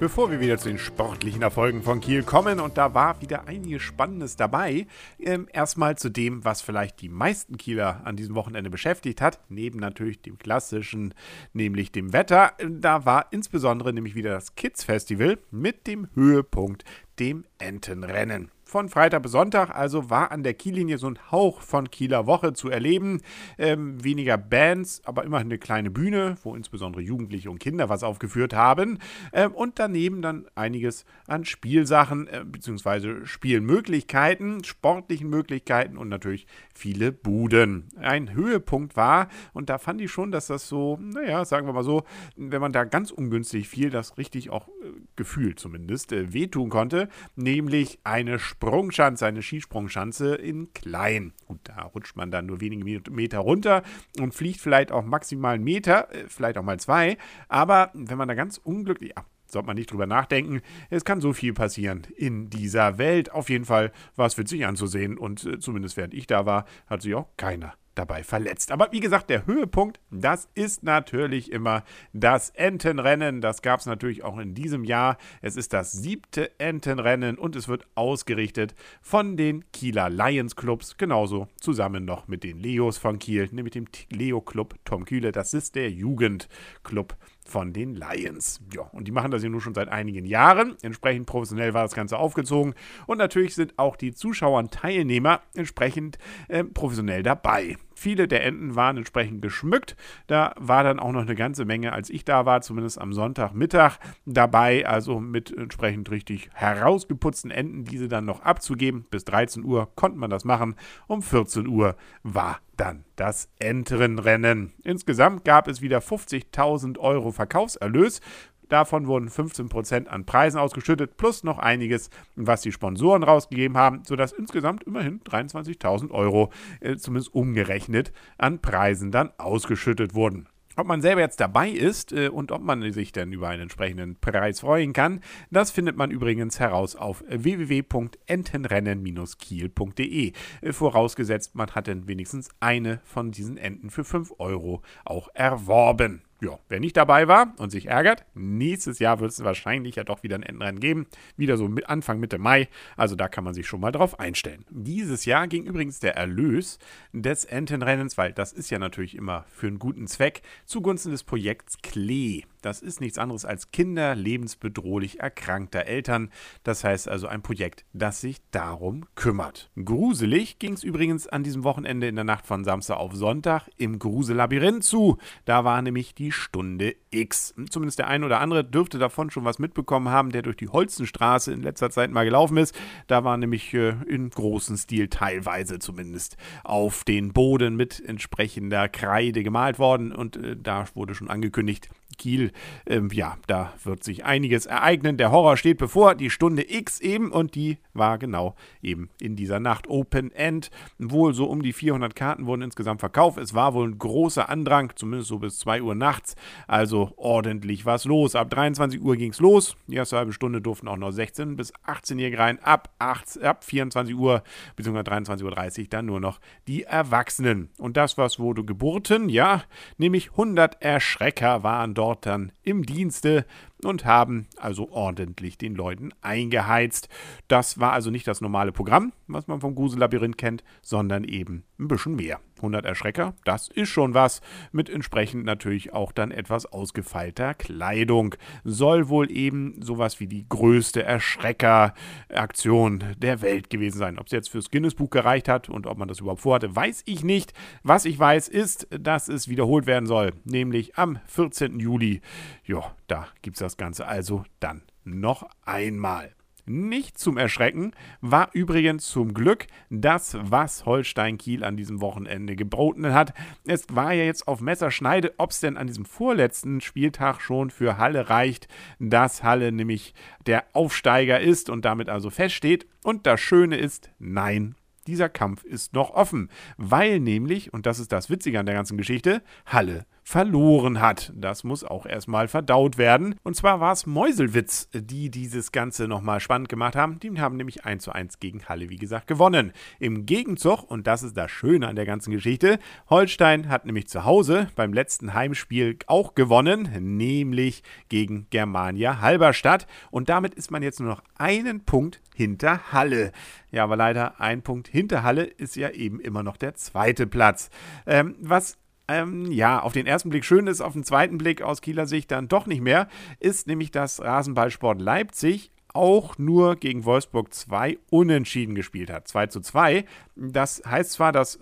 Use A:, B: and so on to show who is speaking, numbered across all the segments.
A: Bevor wir wieder zu den sportlichen Erfolgen von Kiel kommen, und da war wieder einiges Spannendes dabei, ähm, erstmal zu dem, was vielleicht die meisten Kieler an diesem Wochenende beschäftigt hat, neben natürlich dem klassischen, nämlich dem Wetter. Da war insbesondere nämlich wieder das Kids Festival mit dem Höhepunkt, dem Entenrennen von Freitag bis Sonntag. Also war an der Kiellinie so ein Hauch von Kieler Woche zu erleben. Ähm, weniger Bands, aber immerhin eine kleine Bühne, wo insbesondere Jugendliche und Kinder was aufgeführt haben. Ähm, und daneben dann einiges an Spielsachen äh, bzw. Spielmöglichkeiten, sportlichen Möglichkeiten und natürlich viele Buden. Ein Höhepunkt war, und da fand ich schon, dass das so, naja, sagen wir mal so, wenn man da ganz ungünstig fiel, das richtig auch äh, gefühlt zumindest äh, wehtun konnte, nämlich eine Spielmöglichkeit Sprungschanze, eine Skisprungschanze in klein. Gut, da rutscht man dann nur wenige Meter runter und fliegt vielleicht auch maximal einen Meter, äh, vielleicht auch mal zwei. Aber wenn man da ganz unglücklich, ja, sollte man nicht drüber nachdenken. Es kann so viel passieren in dieser Welt. Auf jeden Fall war es witzig anzusehen und äh, zumindest während ich da war, hat sich auch keiner dabei verletzt. Aber wie gesagt, der Höhepunkt, das ist natürlich immer das Entenrennen. Das gab es natürlich auch in diesem Jahr. Es ist das siebte Entenrennen und es wird ausgerichtet von den Kieler Lions Clubs, genauso zusammen noch mit den Leos von Kiel, nämlich dem Leo Club Tom Kühle. Das ist der Jugendclub von den Lions. Ja, und die machen das ja nun schon seit einigen Jahren. Entsprechend professionell war das Ganze aufgezogen. Und natürlich sind auch die Zuschauer und Teilnehmer entsprechend äh, professionell dabei. Viele der Enten waren entsprechend geschmückt. Da war dann auch noch eine ganze Menge, als ich da war, zumindest am Sonntagmittag dabei. Also mit entsprechend richtig herausgeputzten Enten, diese dann noch abzugeben. Bis 13 Uhr konnte man das machen. Um 14 Uhr war dann das Entenrennen. Insgesamt gab es wieder 50.000 Euro Verkaufserlös. Davon wurden 15% an Preisen ausgeschüttet, plus noch einiges, was die Sponsoren rausgegeben haben, sodass insgesamt immerhin 23.000 Euro, äh, zumindest umgerechnet, an Preisen dann ausgeschüttet wurden. Ob man selber jetzt dabei ist äh, und ob man sich denn über einen entsprechenden Preis freuen kann, das findet man übrigens heraus auf www.entenrennen-kiel.de. Äh, vorausgesetzt, man hat denn wenigstens eine von diesen Enten für 5 Euro auch erworben ja, wer nicht dabei war und sich ärgert, nächstes Jahr wird es wahrscheinlich ja doch wieder ein Endrennen geben. Wieder so Anfang Mitte Mai. Also da kann man sich schon mal drauf einstellen. Dieses Jahr ging übrigens der Erlös des Entenrennens, weil das ist ja natürlich immer für einen guten Zweck, zugunsten des Projekts Klee. Das ist nichts anderes als Kinder lebensbedrohlich erkrankter Eltern. Das heißt also ein Projekt, das sich darum kümmert. Gruselig ging es übrigens an diesem Wochenende in der Nacht von Samstag auf Sonntag im Gruselabyrinth zu. Da war nämlich die Stunde X. Zumindest der ein oder andere dürfte davon schon was mitbekommen haben, der durch die Holzenstraße in letzter Zeit mal gelaufen ist. Da war nämlich äh, in großem Stil teilweise zumindest auf den Boden mit entsprechender Kreide gemalt worden und äh, da wurde schon angekündigt, Kiel. Ähm, ja, da wird sich einiges ereignen. Der Horror steht bevor, die Stunde X eben und die war genau eben in dieser Nacht Open End. Wohl so um die 400 Karten wurden insgesamt verkauft. Es war wohl ein großer Andrang, zumindest so bis 2 Uhr nachts. Also ordentlich was los. Ab 23 Uhr ging es los. Die erste halbe Stunde durften auch noch 16 bis 18-Jährige rein. Ab, 8, ab 24 Uhr bzw. 23.30 Uhr dann nur noch die Erwachsenen. Und das, was wurde Geburten, ja, nämlich 100 Erschrecker waren dort dann im Dienste und haben also ordentlich den Leuten eingeheizt. Das war also nicht das normale Programm, was man vom Grusel-Labyrinth kennt, sondern eben ein bisschen mehr. 100 Erschrecker, das ist schon was, mit entsprechend natürlich auch dann etwas ausgefeilter Kleidung. Soll wohl eben sowas wie die größte Erschrecker-Aktion der Welt gewesen sein. Ob es jetzt fürs Guinness-Buch gereicht hat und ob man das überhaupt vorhatte, weiß ich nicht. Was ich weiß, ist, dass es wiederholt werden soll, nämlich am 14. Juli. Ja, da gibt es das Ganze also dann noch einmal. Nicht zum Erschrecken war übrigens zum Glück das, was Holstein Kiel an diesem Wochenende geboten hat. Es war ja jetzt auf Messerschneide, ob es denn an diesem vorletzten Spieltag schon für Halle reicht, dass Halle nämlich der Aufsteiger ist und damit also feststeht. Und das Schöne ist, nein, dieser Kampf ist noch offen, weil nämlich, und das ist das Witzige an der ganzen Geschichte, Halle verloren hat. Das muss auch erstmal verdaut werden. Und zwar war es Meuselwitz, die dieses Ganze nochmal spannend gemacht haben. Die haben nämlich 1 zu 1 gegen Halle, wie gesagt, gewonnen. Im Gegenzug, und das ist das Schöne an der ganzen Geschichte, Holstein hat nämlich zu Hause beim letzten Heimspiel auch gewonnen, nämlich gegen Germania Halberstadt. Und damit ist man jetzt nur noch einen Punkt hinter Halle. Ja, aber leider ein Punkt hinter Halle ist ja eben immer noch der zweite Platz. Ähm, was ähm, ja, auf den ersten Blick schön ist, auf den zweiten Blick aus Kieler Sicht dann doch nicht mehr, ist nämlich das Rasenballsport Leipzig auch nur gegen Wolfsburg 2 unentschieden gespielt hat. 2 zu 2. Das heißt zwar, dass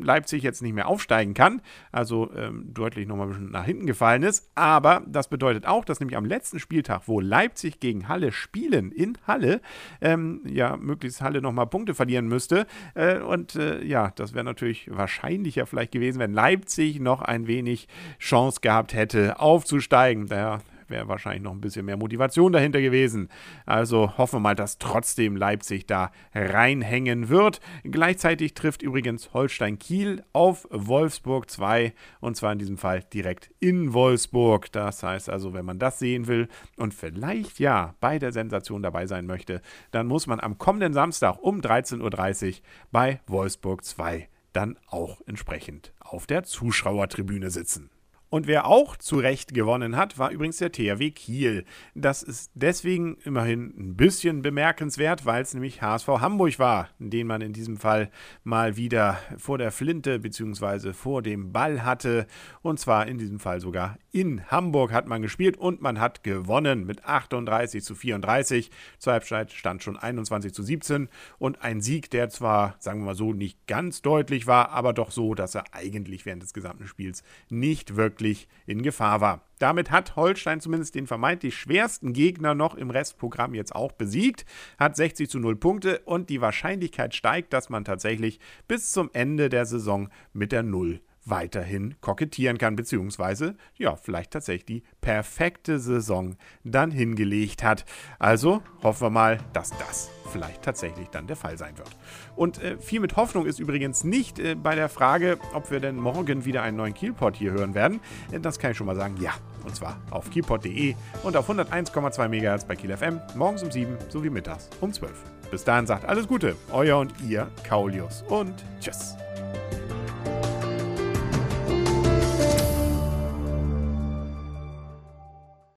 A: Leipzig jetzt nicht mehr aufsteigen kann, also ähm, deutlich nochmal ein bisschen nach hinten gefallen ist, aber das bedeutet auch, dass nämlich am letzten Spieltag, wo Leipzig gegen Halle spielen, in Halle, ähm, ja, möglichst Halle nochmal Punkte verlieren müsste. Äh, und äh, ja, das wäre natürlich wahrscheinlicher vielleicht gewesen, wenn Leipzig noch ein wenig Chance gehabt hätte, aufzusteigen. Daher wäre wahrscheinlich noch ein bisschen mehr Motivation dahinter gewesen. Also hoffen wir mal, dass trotzdem Leipzig da reinhängen wird. Gleichzeitig trifft übrigens Holstein Kiel auf Wolfsburg 2 und zwar in diesem Fall direkt in Wolfsburg. Das heißt also, wenn man das sehen will und vielleicht ja bei der Sensation dabei sein möchte, dann muss man am kommenden Samstag um 13.30 Uhr bei Wolfsburg 2 dann auch entsprechend auf der Zuschauertribüne sitzen. Und wer auch zu Recht gewonnen hat, war übrigens der THW Kiel. Das ist deswegen immerhin ein bisschen bemerkenswert, weil es nämlich HSV Hamburg war, den man in diesem Fall mal wieder vor der Flinte bzw. vor dem Ball hatte. Und zwar in diesem Fall sogar in Hamburg hat man gespielt und man hat gewonnen mit 38 zu 34. Zur Halbzeit stand schon 21 zu 17 und ein Sieg, der zwar, sagen wir mal so, nicht ganz deutlich war, aber doch so, dass er eigentlich während des gesamten Spiels nicht wirklich wirklich in Gefahr war. Damit hat Holstein zumindest den vermeintlich schwersten Gegner noch im Restprogramm jetzt auch besiegt, hat 60 zu 0 Punkte und die Wahrscheinlichkeit steigt, dass man tatsächlich bis zum Ende der Saison mit der Null weiterhin kokettieren kann, beziehungsweise ja, vielleicht tatsächlich die perfekte Saison dann hingelegt hat. Also hoffen wir mal, dass das vielleicht tatsächlich dann der Fall sein wird. Und äh, viel mit Hoffnung ist übrigens nicht äh, bei der Frage, ob wir denn morgen wieder einen neuen Kielpot hier hören werden. Äh, das kann ich schon mal sagen, ja. Und zwar auf kielpot.de und auf 101,2 MHz bei Kiel FM, morgens um 7 sowie mittags um 12. Bis dahin sagt alles Gute, euer und ihr Kaulius und tschüss.